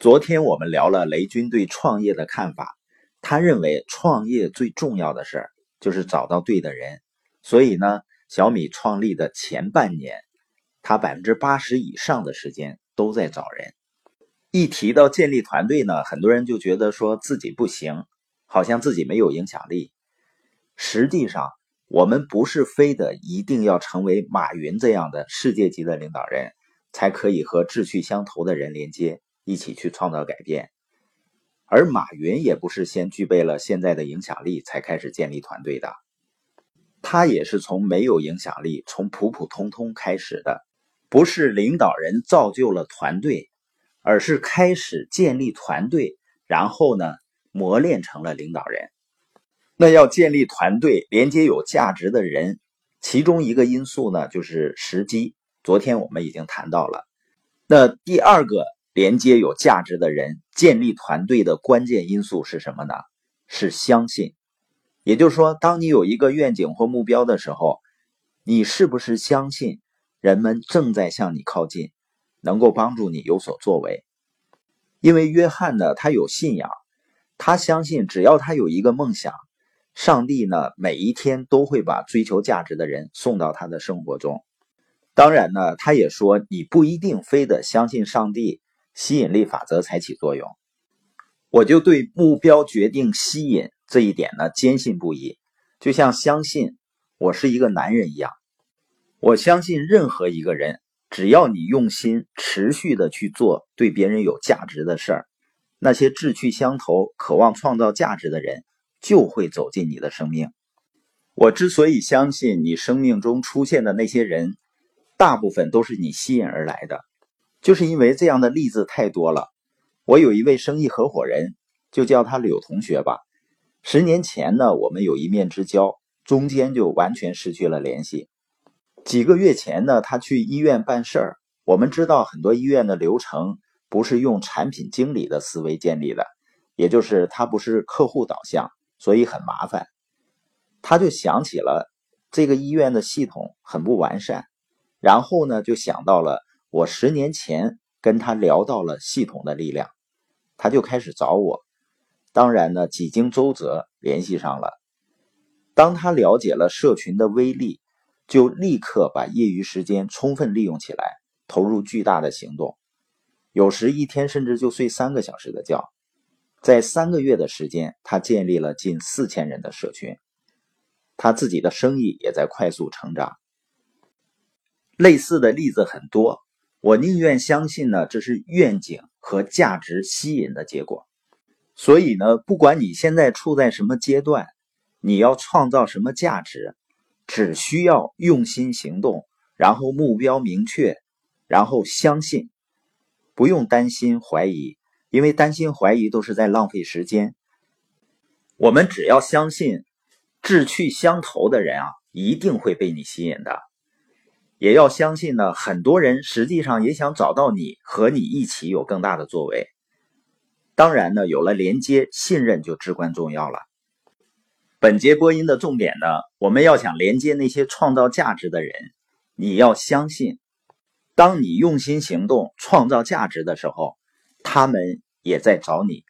昨天我们聊了雷军对创业的看法，他认为创业最重要的事儿就是找到对的人，所以呢，小米创立的前半年，他百分之八十以上的时间都在找人。一提到建立团队呢，很多人就觉得说自己不行，好像自己没有影响力。实际上，我们不是非得一定要成为马云这样的世界级的领导人，才可以和志趣相投的人连接。一起去创造改变，而马云也不是先具备了现在的影响力才开始建立团队的，他也是从没有影响力，从普普通通开始的。不是领导人造就了团队，而是开始建立团队，然后呢磨练成了领导人。那要建立团队，连接有价值的人，其中一个因素呢就是时机。昨天我们已经谈到了，那第二个。连接有价值的人，建立团队的关键因素是什么呢？是相信。也就是说，当你有一个愿景或目标的时候，你是不是相信人们正在向你靠近，能够帮助你有所作为？因为约翰呢，他有信仰，他相信只要他有一个梦想，上帝呢，每一天都会把追求价值的人送到他的生活中。当然呢，他也说，你不一定非得相信上帝。吸引力法则才起作用，我就对目标决定吸引这一点呢坚信不疑，就像相信我是一个男人一样。我相信任何一个人，只要你用心持续的去做对别人有价值的事儿，那些志趣相投、渴望创造价值的人就会走进你的生命。我之所以相信你生命中出现的那些人，大部分都是你吸引而来的。就是因为这样的例子太多了。我有一位生意合伙人，就叫他柳同学吧。十年前呢，我们有一面之交，中间就完全失去了联系。几个月前呢，他去医院办事儿。我们知道很多医院的流程不是用产品经理的思维建立的，也就是他不是客户导向，所以很麻烦。他就想起了这个医院的系统很不完善，然后呢，就想到了。我十年前跟他聊到了系统的力量，他就开始找我。当然呢，几经周折联系上了。当他了解了社群的威力，就立刻把业余时间充分利用起来，投入巨大的行动。有时一天甚至就睡三个小时的觉。在三个月的时间，他建立了近四千人的社群，他自己的生意也在快速成长。类似的例子很多。我宁愿相信呢，这是愿景和价值吸引的结果。所以呢，不管你现在处在什么阶段，你要创造什么价值，只需要用心行动，然后目标明确，然后相信，不用担心怀疑，因为担心怀疑都是在浪费时间。我们只要相信，志趣相投的人啊，一定会被你吸引的。也要相信呢，很多人实际上也想找到你，和你一起有更大的作为。当然呢，有了连接，信任就至关重要了。本节播音的重点呢，我们要想连接那些创造价值的人，你要相信，当你用心行动、创造价值的时候，他们也在找你